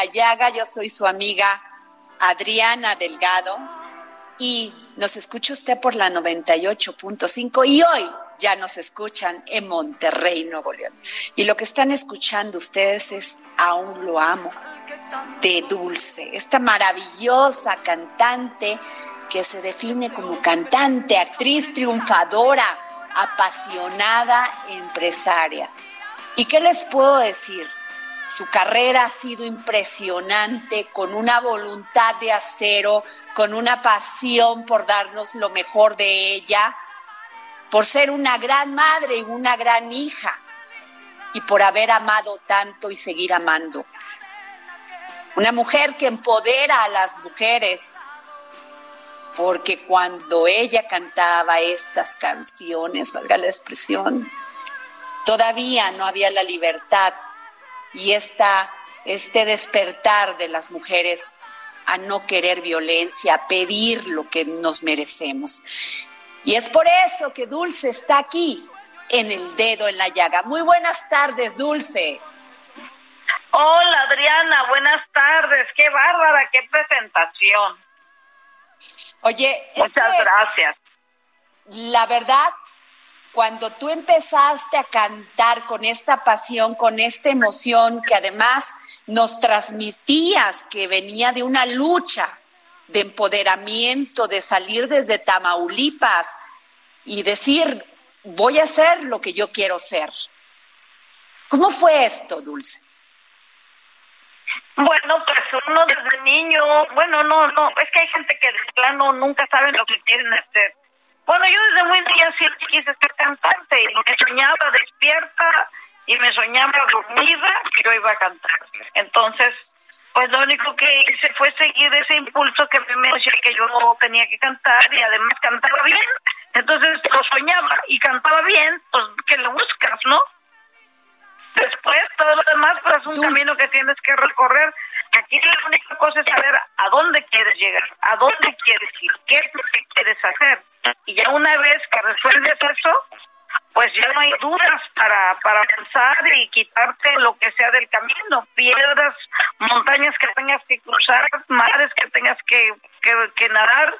la llaga. Yo soy su amiga Adriana Delgado y nos escucha usted por la 98.5 y hoy ya nos escuchan en Monterrey, Nuevo León. Y lo que están escuchando ustedes es Aún lo amo de Dulce, esta maravillosa cantante que se define como cantante, actriz triunfadora, apasionada, empresaria. ¿Y qué les puedo decir? Su carrera ha sido impresionante, con una voluntad de acero, con una pasión por darnos lo mejor de ella, por ser una gran madre y una gran hija, y por haber amado tanto y seguir amando. Una mujer que empodera a las mujeres, porque cuando ella cantaba estas canciones, valga la expresión, todavía no había la libertad y esta, este despertar de las mujeres a no querer violencia, a pedir lo que nos merecemos. Y es por eso que Dulce está aquí, en el dedo en la llaga. Muy buenas tardes, Dulce. Hola Adriana, buenas tardes. Qué bárbara, qué presentación. Oye, Muchas gracias. la verdad, cuando tú empezaste a cantar con esta pasión, con esta emoción que además nos transmitías que venía de una lucha de empoderamiento, de salir desde Tamaulipas y decir, voy a hacer lo que yo quiero ser. ¿Cómo fue esto, Dulce? Bueno, pues uno desde niño, bueno, no, no, es que hay gente que de plano nunca saben lo que quieren hacer. Bueno, yo desde muy niña siempre quise ser cantante y me soñaba despierta y me soñaba dormida que yo iba a cantar. Entonces, pues lo único que hice fue seguir ese impulso que me decía que yo tenía que cantar y además cantaba bien. Entonces lo soñaba y cantaba bien, pues que lo buscas, ¿no? Después todo lo demás pues es un camino que tienes que recorrer. Aquí la única cosa es saber a dónde quieres llegar, a dónde quieres ir, qué es lo que quieres hacer. Y ya una vez que resuelves eso, pues ya no hay dudas para, para avanzar y quitarte lo que sea del camino, piedras, montañas que tengas que cruzar, mares que tengas que, que, que nadar.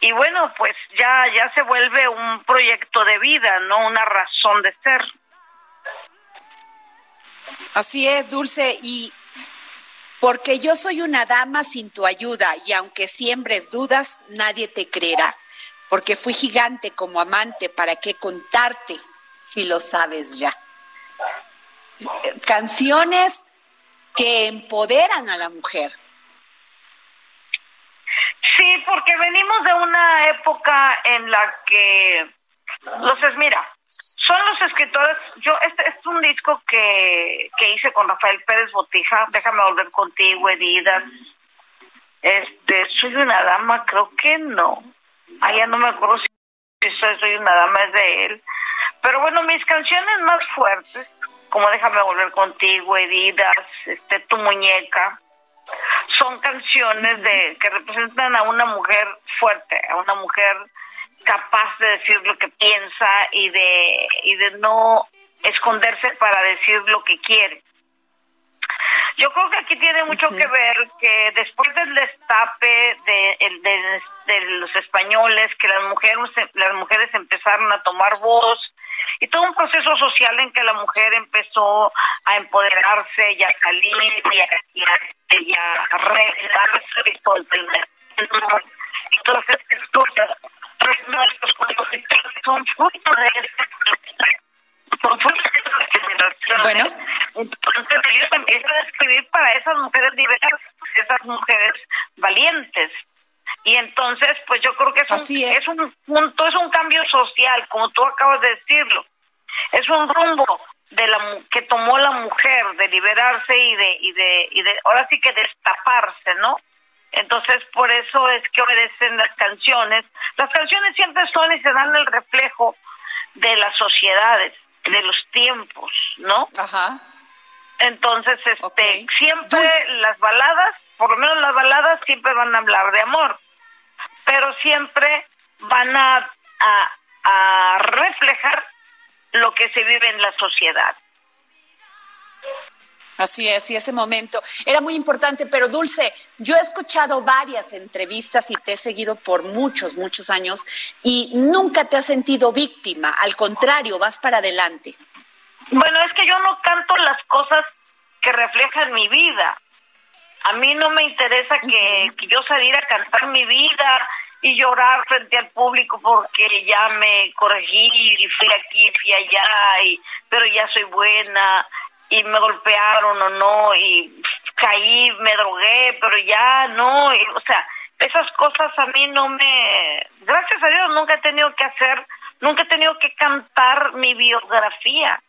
Y bueno, pues ya, ya se vuelve un proyecto de vida, no una razón de ser. Así es, Dulce, y porque yo soy una dama sin tu ayuda, y aunque siembres dudas, nadie te creerá, porque fui gigante como amante, ¿para qué contarte si lo sabes ya? Canciones que empoderan a la mujer. Sí, porque venimos de una época en la que los mira, son los escritores, yo este es un disco que, que hice con Rafael Pérez Botija, déjame volver contigo, Heridas. Este, soy una dama, creo que no. Ah, ya no me acuerdo si soy, soy una dama, es de él. Pero bueno, mis canciones más fuertes, como Déjame volver contigo, Heridas, este, Tu muñeca, son canciones de que representan a una mujer fuerte, a una mujer capaz de decir lo que piensa y de, y de no esconderse para decir lo que quiere. Yo creo que aquí tiene mucho que ver que después del destape de, de, los españoles, que las mujeres, las mujeres empezaron a tomar voz, y todo un proceso social en que la mujer empezó a empoderarse y a salir y a, y a, y a revelarse y todas estas cosas nuestros son fruto de este esta generación. Bueno. Entonces ellos empiezan a escribir para esas mujeres diversas, esas mujeres valientes. Y entonces, pues yo creo que es un, es. es un punto, es un cambio social, como tú acabas de decirlo. Es un rumbo de la que tomó la mujer de liberarse y de y de y de ahora sí que destaparse, ¿no? Entonces, por eso es que obedecen las canciones. Las canciones siempre son y se dan el reflejo de las sociedades, de los tiempos, ¿no? Ajá. Entonces, este, siempre las baladas, por lo menos las baladas siempre van a hablar de amor, pero siempre van a, a, a reflejar lo que se vive en la sociedad. Así es, y ese momento era muy importante, pero Dulce, yo he escuchado varias entrevistas y te he seguido por muchos, muchos años y nunca te has sentido víctima, al contrario, vas para adelante. Bueno, es que yo no canto las cosas que reflejan mi vida. A mí no me interesa que, que yo saliera a cantar mi vida y llorar frente al público porque ya me corregí y fui aquí, fui allá, y, pero ya soy buena y me golpearon o no y caí, me drogué, pero ya no, o sea, esas cosas a mí no me, gracias a Dios nunca he tenido que hacer, nunca he tenido que cantar mi biografía,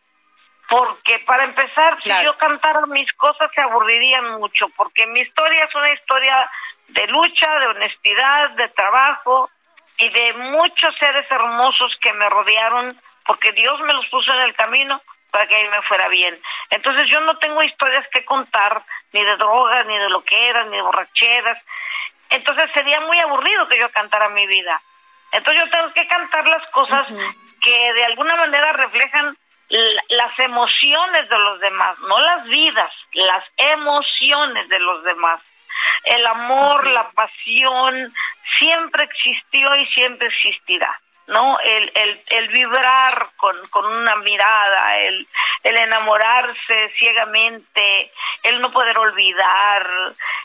porque para empezar, si yo cantara mis cosas se aburrirían mucho, porque mi historia es una historia de lucha, de honestidad, de trabajo y de muchos seres hermosos que me rodearon, porque Dios me los puso en el camino para que a mí me fuera bien. Entonces yo no tengo historias que contar, ni de drogas, ni de lo que eran, ni de borracheras. Entonces sería muy aburrido que yo cantara mi vida. Entonces yo tengo que cantar las cosas que de alguna manera reflejan las emociones de los demás, no las vidas, las emociones de los demás. El amor, la pasión, siempre existió y siempre existirá. ¿No? El, el, el vibrar con, con una mirada, el, el enamorarse ciegamente, el no poder olvidar,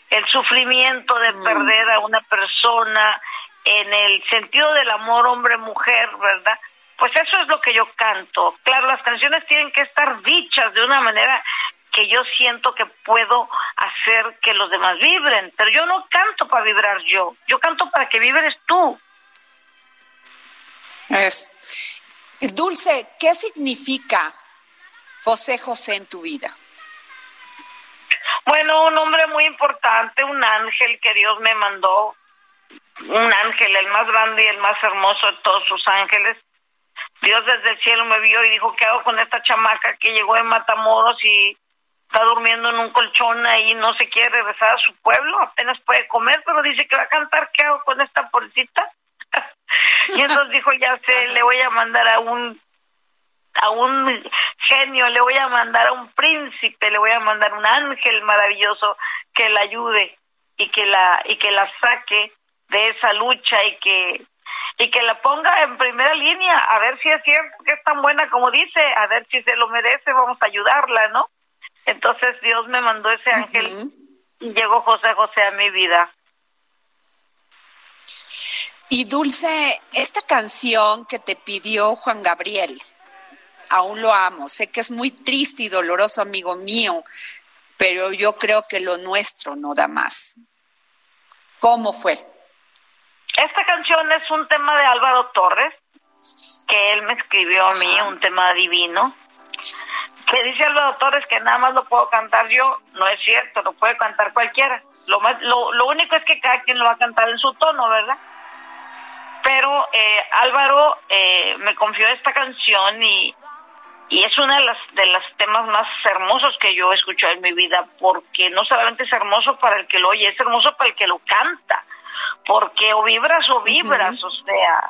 el sufrimiento de mm. perder a una persona en el sentido del amor hombre-mujer, ¿verdad? Pues eso es lo que yo canto. Claro, las canciones tienen que estar dichas de una manera que yo siento que puedo hacer que los demás vibren, pero yo no canto para vibrar yo, yo canto para que vibres tú. Es. Dulce, ¿qué significa José José en tu vida? Bueno, un hombre muy importante, un ángel que Dios me mandó, un ángel, el más grande y el más hermoso de todos sus ángeles. Dios desde el cielo me vio y dijo, ¿qué hago con esta chamaca que llegó de Matamoros y está durmiendo en un colchón ahí, no se quiere regresar a su pueblo, apenas puede comer, pero dice que va a cantar, ¿qué hago con esta pobrecita? Y entonces dijo, ya sé, le voy a mandar a un a un genio, le voy a mandar a un príncipe, le voy a mandar un ángel maravilloso que la ayude y que la y que la saque de esa lucha y que y que la ponga en primera línea, a ver si es cierto que es tan buena como dice, a ver si se lo merece, vamos a ayudarla, ¿no? Entonces Dios me mandó ese ángel y llegó José José a mi vida. Y Dulce, esta canción que te pidió Juan Gabriel, aún lo amo. Sé que es muy triste y doloroso, amigo mío, pero yo creo que lo nuestro no da más. ¿Cómo fue? Esta canción es un tema de Álvaro Torres, que él me escribió a mí, un tema divino. Que dice Álvaro Torres que nada más lo puedo cantar yo. No es cierto, lo puede cantar cualquiera. Lo, más, lo, lo único es que cada quien lo va a cantar en su tono, ¿verdad? Pero eh, Álvaro eh, me confió esta canción y, y es una de las de los temas más hermosos que yo he escuchado en mi vida porque no solamente es hermoso para el que lo oye es hermoso para el que lo canta porque o vibras o vibras o sea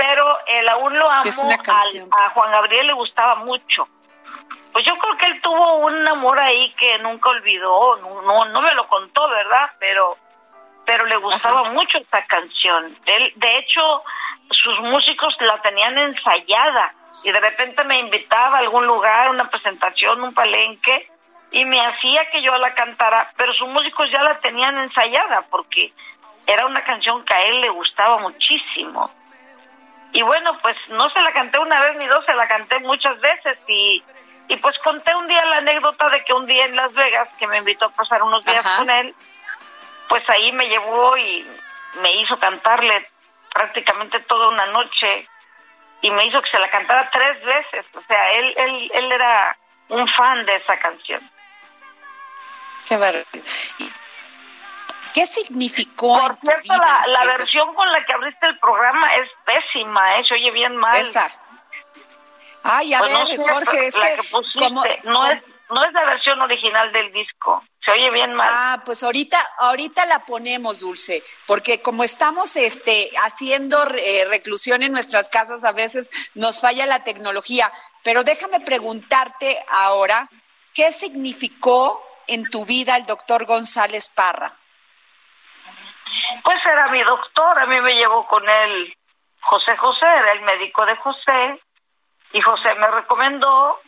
pero él aún lo amo. a Juan Gabriel le gustaba mucho. Pues yo creo que él tuvo un amor ahí que nunca olvidó, no, no, me lo contó, ¿verdad? Pero, pero le gustaba mucho esta canción. Él, de hecho, sus músicos la tenían ensayada y de repente me invitaba a algún lugar, una presentación, un palenque, y me hacía que yo la cantara, pero sus músicos ya la tenían ensayada porque era una canción que a él le gustaba muchísimo. Y bueno, pues no se la canté una vez ni dos, se la canté muchas veces y y pues conté un día la anécdota de que un día en Las Vegas, que me invitó a pasar unos días con él, pues ahí me llevó y me hizo cantarle prácticamente toda una noche y me hizo que se la cantara tres veces. O sea, él, él, él era un fan de esa canción. Qué ¿Qué significó? Por cierto, la, la versión con la que abriste el programa es pésima, ¿eh? se oye bien mal. Esa. Ay, a pues ver, Jorge, es que, no es no es la versión original del disco. Se oye bien mal. Ah, pues ahorita ahorita la ponemos, Dulce, porque como estamos este haciendo eh, reclusión en nuestras casas, a veces nos falla la tecnología, pero déjame preguntarte ahora, ¿qué significó en tu vida el doctor González Parra? Pues era mi doctor, a mí me llevó con él José José, era el médico de José, y José me recomendó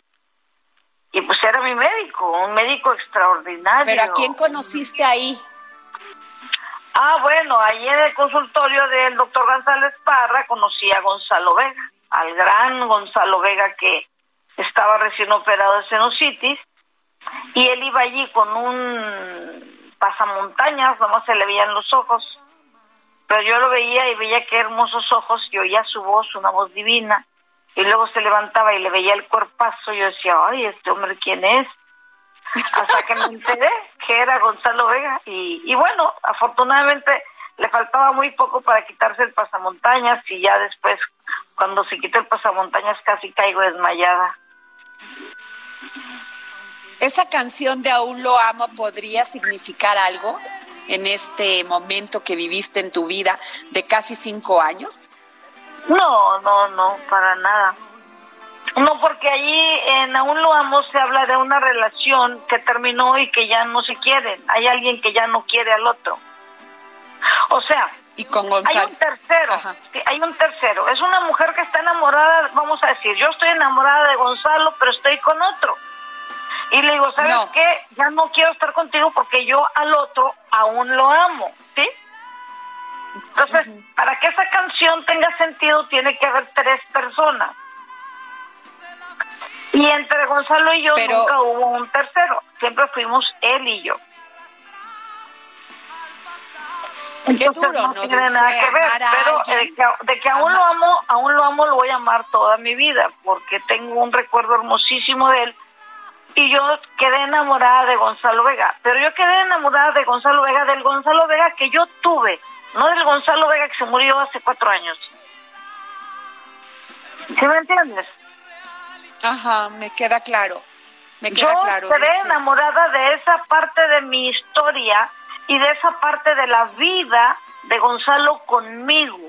y pues era mi médico, un médico extraordinario. ¿Pero a quién conociste ahí? Ah, bueno, ahí en el consultorio del doctor González Parra conocí a Gonzalo Vega, al gran Gonzalo Vega que estaba recién operado de sinusitis y él iba allí con un pasamontañas, nomás se le veían los ojos, pero yo lo veía y veía qué hermosos ojos y oía su voz, una voz divina y luego se levantaba y le veía el cuerpazo, yo decía, ay, este hombre, ¿quién es? Hasta que me enteré que era Gonzalo Vega, y, y bueno, afortunadamente le faltaba muy poco para quitarse el pasamontañas, y ya después, cuando se quitó el pasamontañas, casi caigo desmayada. ¿Esa canción de Aún lo amo podría significar algo en este momento que viviste en tu vida de casi cinco años? No, no, no, para nada. No, porque allí en Aún lo amo se habla de una relación que terminó y que ya no se quieren. Hay alguien que ya no quiere al otro. O sea, ¿Y con hay un tercero, hay un tercero. Es una mujer que está enamorada, vamos a decir, yo estoy enamorada de Gonzalo, pero estoy con otro. Y le digo, ¿sabes qué? Ya no quiero estar contigo porque yo al otro aún lo amo, ¿sí? Entonces, para que esa canción tenga sentido, tiene que haber tres personas. Y entre Gonzalo y yo nunca hubo un tercero, siempre fuimos él y yo. Entonces no, tiene nada que ver, pero de que, aún lo amo, aún lo amo, lo voy a amar toda mi vida, porque tengo un recuerdo hermosísimo de él. Y yo quedé enamorada de Gonzalo Vega, pero yo quedé enamorada de Gonzalo Vega, del Gonzalo Vega que yo tuve, no del Gonzalo Vega que se murió hace cuatro años. ¿Sí me entiendes? Ajá, me queda claro. Me queda Yo claro. quedé enamorada de esa parte de mi historia y de esa parte de la vida de Gonzalo conmigo.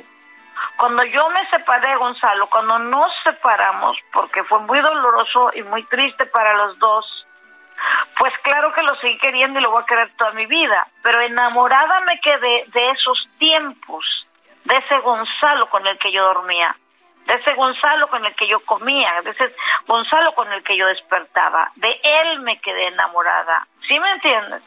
Cuando yo me separé de Gonzalo, cuando nos separamos, porque fue muy doloroso y muy triste para los dos, pues claro que lo seguí queriendo y lo voy a querer toda mi vida, pero enamorada me quedé de esos tiempos, de ese Gonzalo con el que yo dormía, de ese Gonzalo con el que yo comía, de ese Gonzalo con el que yo despertaba, de él me quedé enamorada, ¿sí me entiendes?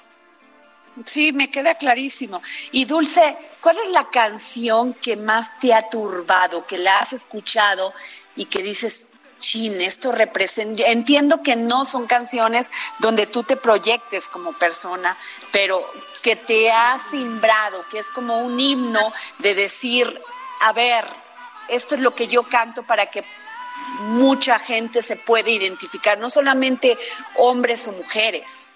Sí, me queda clarísimo. Y Dulce, ¿cuál es la canción que más te ha turbado, que la has escuchado y que dices, chin, esto representa, entiendo que no son canciones donde tú te proyectes como persona, pero que te ha simbrado, que es como un himno de decir, a ver, esto es lo que yo canto para que mucha gente se pueda identificar, no solamente hombres o mujeres.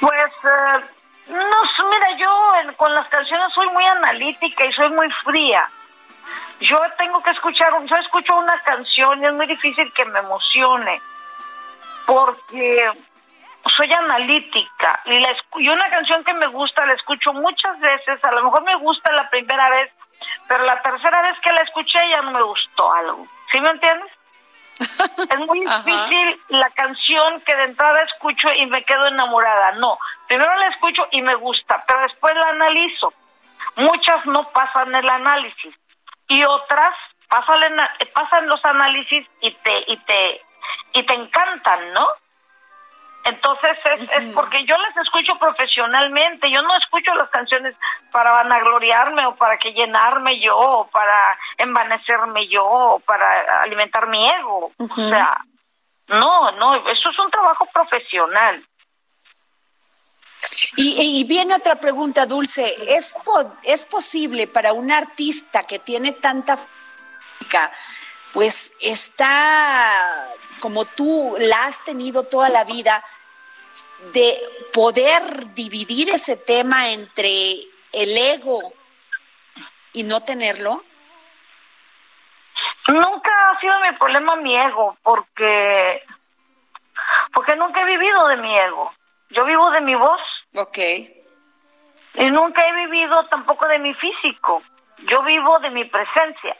Pues, eh, no, mira, yo con las canciones soy muy analítica y soy muy fría yo tengo que escuchar, yo escucho una canción y es muy difícil que me emocione, porque soy analítica y, la, y una canción que me gusta la escucho muchas veces, a lo mejor me gusta la primera vez, pero la tercera vez que la escuché ya no me gustó algo. ¿Sí me entiendes? es muy difícil la canción que de entrada escucho y me quedo enamorada. No, primero la escucho y me gusta, pero después la analizo. Muchas no pasan el análisis y otras pasan, pasan los análisis y te y te y te encantan, ¿no? Entonces es, es, porque yo las escucho profesionalmente, yo no escucho las canciones para vanagloriarme o para que llenarme yo o para envanecerme yo o para alimentar mi ego. O sea, no, no, eso es un trabajo profesional. Y, y viene otra pregunta, Dulce. ¿Es, ¿Es posible para un artista que tiene tanta pues está como tú la has tenido toda la vida, de poder dividir ese tema entre el ego y no tenerlo? Nunca ha sido mi problema mi ego, porque porque nunca he vivido de mi ego. Yo vivo de mi voz. Ok. Y nunca he vivido tampoco de mi físico. Yo vivo de mi presencia.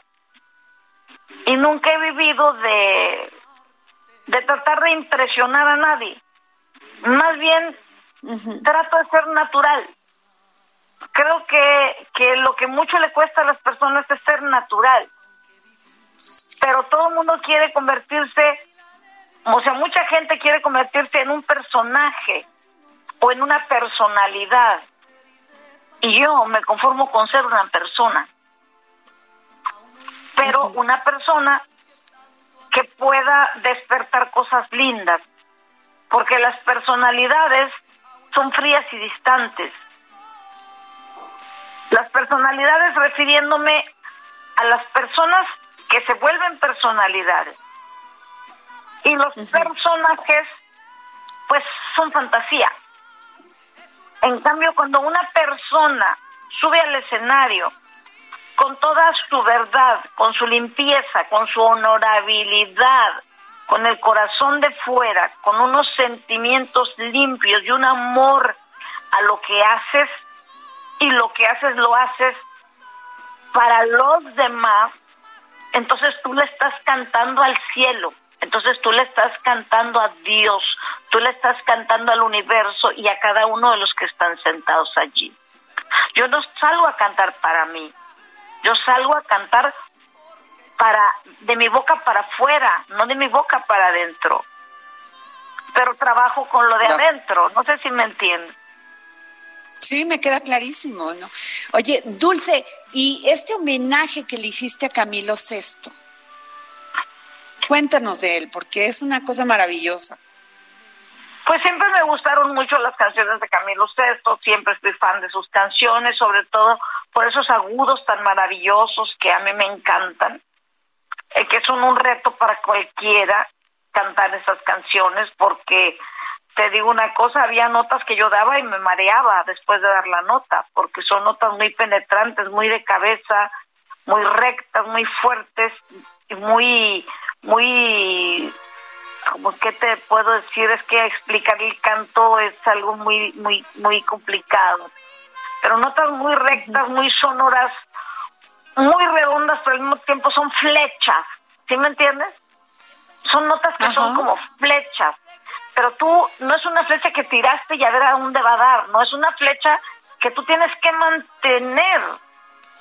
Y nunca he vivido de, de tratar de impresionar a nadie. Más bien, trato de ser natural. Creo que, que lo que mucho le cuesta a las personas es ser natural. Pero todo el mundo quiere convertirse, o sea, mucha gente quiere convertirse en un personaje o en una personalidad. Y yo me conformo con ser una persona. Pero una persona que pueda despertar cosas lindas, porque las personalidades son frías y distantes. Las personalidades refiriéndome a las personas que se vuelven personalidades. Y los personajes, pues, son fantasía. En cambio, cuando una persona sube al escenario con toda su verdad, con su limpieza, con su honorabilidad, con el corazón de fuera, con unos sentimientos limpios y un amor a lo que haces y lo que haces lo haces para los demás, entonces tú le estás cantando al cielo, entonces tú le estás cantando a Dios, tú le estás cantando al universo y a cada uno de los que están sentados allí. Yo no salgo a cantar para mí, yo salgo a cantar para de mi boca para afuera, no de mi boca para adentro. Pero trabajo con lo de adentro, no sé si me entiendes. Sí, me queda clarísimo, ¿no? Oye, Dulce, y este homenaje que le hiciste a Camilo VI, cuéntanos de él, porque es una cosa maravillosa. Pues siempre me gustaron mucho las canciones de Camilo VI, siempre estoy fan de sus canciones, sobre todo por esos agudos tan maravillosos que a mí me encantan. Eh, que son un reto para cualquiera cantar esas canciones porque te digo una cosa, había notas que yo daba y me mareaba después de dar la nota, porque son notas muy penetrantes, muy de cabeza, muy rectas, muy fuertes y muy, muy, como que te puedo decir, es que explicar el canto es algo muy, muy, muy complicado. Pero notas muy rectas, muy sonoras, muy redondas, pero al mismo tiempo son flechas, ¿sí me entiendes? Son notas que son como flechas, pero tú no es una flecha que tiraste y a ver a dónde va a dar, no es una flecha que tú tienes que mantener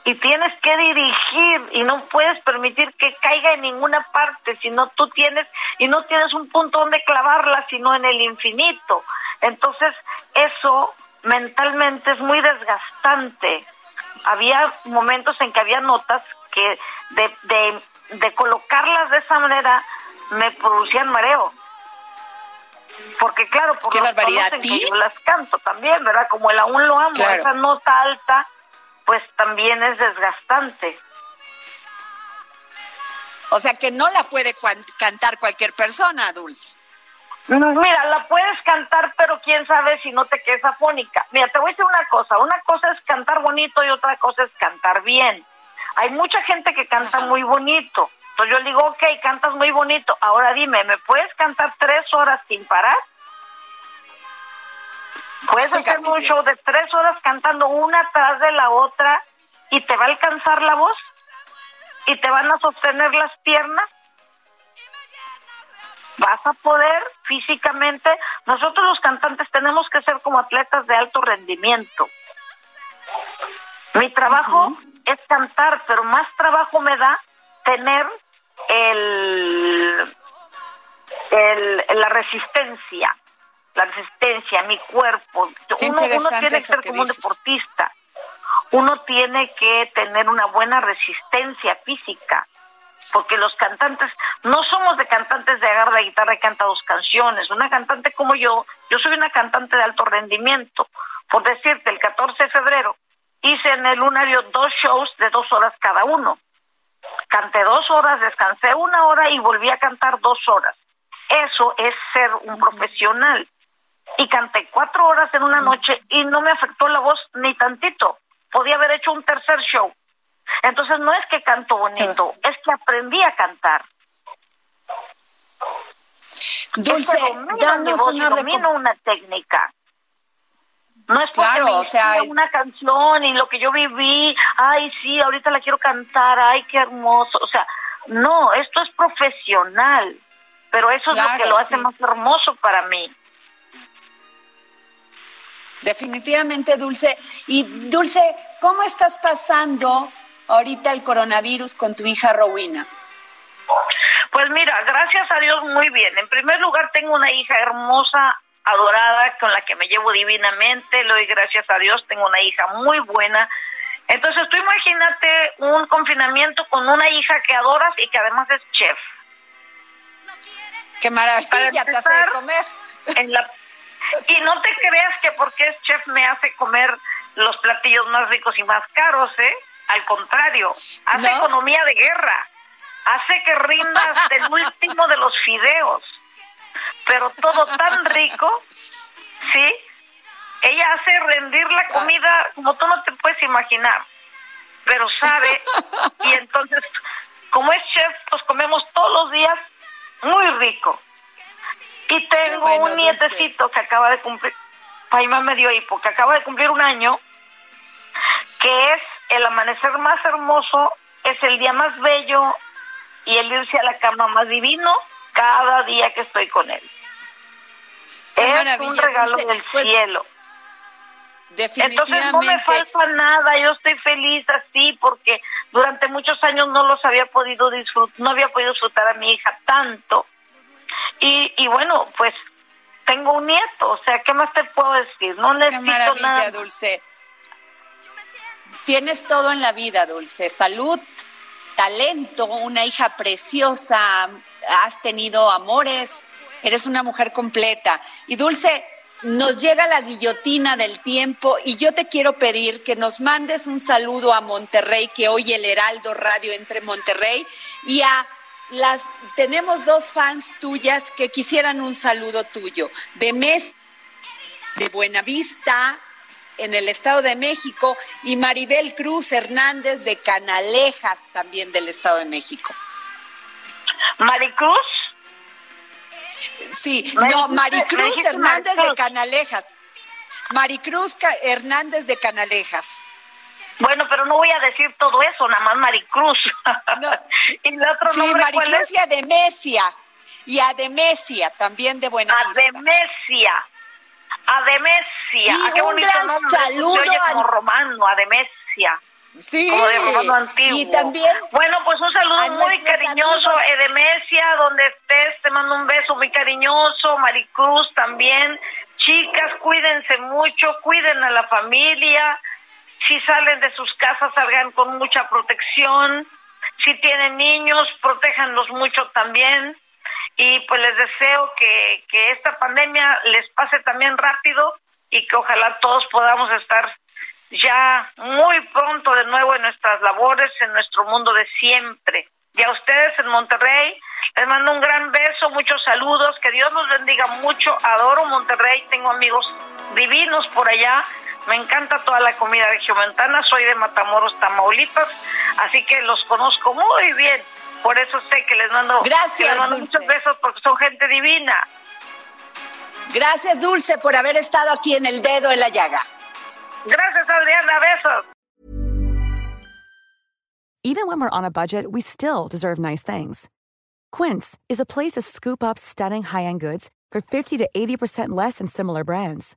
y tienes que dirigir y no puedes permitir que caiga en ninguna parte, sino tú tienes y no tienes un punto donde clavarla, sino en el infinito. Entonces, eso mentalmente es muy desgastante había momentos en que había notas que de, de, de colocarlas de esa manera me producían mareo. Porque claro, por Qué que yo las canto también, ¿verdad? Como el aún lo amo, Claro. esa nota alta, pues también es desgastante. O sea que no la puede cantar cualquier persona, Dulce. Mm, Mira, la puedes cantar, pero quién sabe si no te quedes afónica. Mira, te voy a decir una cosa. Una cosa es cantar bonito y otra cosa es cantar bien. Hay mucha gente que canta Ajá. muy bonito. Entonces yo le digo, ok, cantas muy bonito. Ahora dime, ¿me puedes cantar tres horas sin parar? Puedes mi un show de tres horas cantando una tras de la otra y te va a alcanzar la voz y te van a sostener las piernas. Vas a poder físicamente, nosotros los cantantes tenemos que ser como atletas de alto rendimiento. Mi trabajo es cantar, pero más trabajo me da tener el, el la resistencia, la resistencia, mi cuerpo. Uno, uno, tiene que ser como un deportista. Uno tiene que tener una buena resistencia física, porque los cantantes no somos de cantantes de agarrar la guitarra y canta dos canciones. Una cantante como yo, yo soy una cantante de alto rendimiento. Por decirte, el 14 de febrero hice en el lunario dos shows de dos horas cada uno. Canté dos horas, descansé una hora y volví a cantar dos horas. Eso es ser un profesional y canté cuatro horas en una noche y no me afectó la voz ni tantito. Podía haber hecho un tercer show. Entonces no es que canto bonito, es que aprendí a cantar. Dulce, danos una domino una técnica. No es porque claro, o sea, una canción y lo que yo viví, ay, sí, ahorita la quiero cantar, ay, qué hermoso. O sea, no, esto es profesional, pero eso es lo que lo hace más hermoso para mí. Definitivamente, Dulce. Y Dulce, ¿cómo estás pasando ahorita el coronavirus con tu hija Rowena? Pues mira, gracias a Dios muy bien. En primer lugar, tengo una hija hermosa, adorada, con la que me llevo divinamente. Le doy gracias a Dios, tengo una hija muy buena. Entonces, tú imagínate un confinamiento con una hija que adoras y que además es chef. Qué maravilla, te hace de comer. En la y no te creas que porque es chef me hace comer los platillos más ricos y más caros, ¿eh? Al contrario, hace economía de guerra, hace que rindas el último de los fideos, pero todo tan rico, ¿sí? Ella hace rendir la comida como tú no te puedes imaginar, pero sabe, y entonces, como es chef, pues comemos todos los días muy rico. Y tengo un nietecito que acaba de cumplir, Paima me dio hipo, que acaba de cumplir un año, que es el amanecer más hermoso, es el día más bello y el irse a la cama más divino cada día que estoy con él. es un regalo del pues, cielo. Definitivamente. Entonces no me falta nada, yo estoy feliz así porque durante muchos años no los había podido disfrutar, no había podido disfrutar a mi hija tanto y, y bueno, pues tengo un nieto, o sea, ¿qué más te puedo decir? No necesito Qué maravilla, nada. Dulce. Tienes todo en la vida, Dulce. Salud, talento, una hija preciosa, has tenido amores, eres una mujer completa. Y Dulce, nos llega la guillotina del tiempo y yo te quiero pedir que nos mandes un saludo a Monterrey, que hoy el Heraldo Radio entre Monterrey, y a las tenemos dos fans tuyas que quisieran un saludo tuyo. De Mes de Buenavista en el Estado de México y Maribel Cruz Hernández de Canalejas también del Estado de México. ¿Maricruz? Sí, no, Maricruz Hernández de Canalejas. Maricruz Hernández de Canalejas. Bueno, pero no voy a decir todo eso, nada más Maricruz. ¿Y el otro sí, Maricruz y Ademesia. Y Ademesia, también de Buena Ademesia. Ademesia. Y ah, un gran saludo. Oye, como romano, Ademesia. Sí. Como de romano antiguo. Y también. Bueno, pues un saludo muy cariñoso, amigos. Edemesia, donde estés, te mando un beso muy cariñoso, Maricruz también. Chicas, cuídense mucho, cuiden a la familia si salen de sus casas, salgan con mucha protección. Si tienen niños, protéjanlos mucho también. Y pues les deseo que, que esta pandemia les pase también rápido y que ojalá todos podamos estar ya muy pronto de nuevo en nuestras labores, en nuestro mundo de siempre. Y a ustedes en Monterrey, les mando un gran beso, muchos saludos, que Dios los bendiga mucho. Adoro Monterrey, tengo amigos divinos por allá me encanta toda la comida regiomontana, soy de Matamoros, Tamaulipas, así que los conozco muy bien. Por eso sé que les mando, Gracias, muchos besos porque son gente divina. Gracias, Dulce, por haber estado aquí en el dedo en la llaga. Gracias, Adriana, besos. Even when we're on a budget, we still deserve nice things. Quince is a place to scoop up stunning high-end goods for 50 to 80% less than similar brands.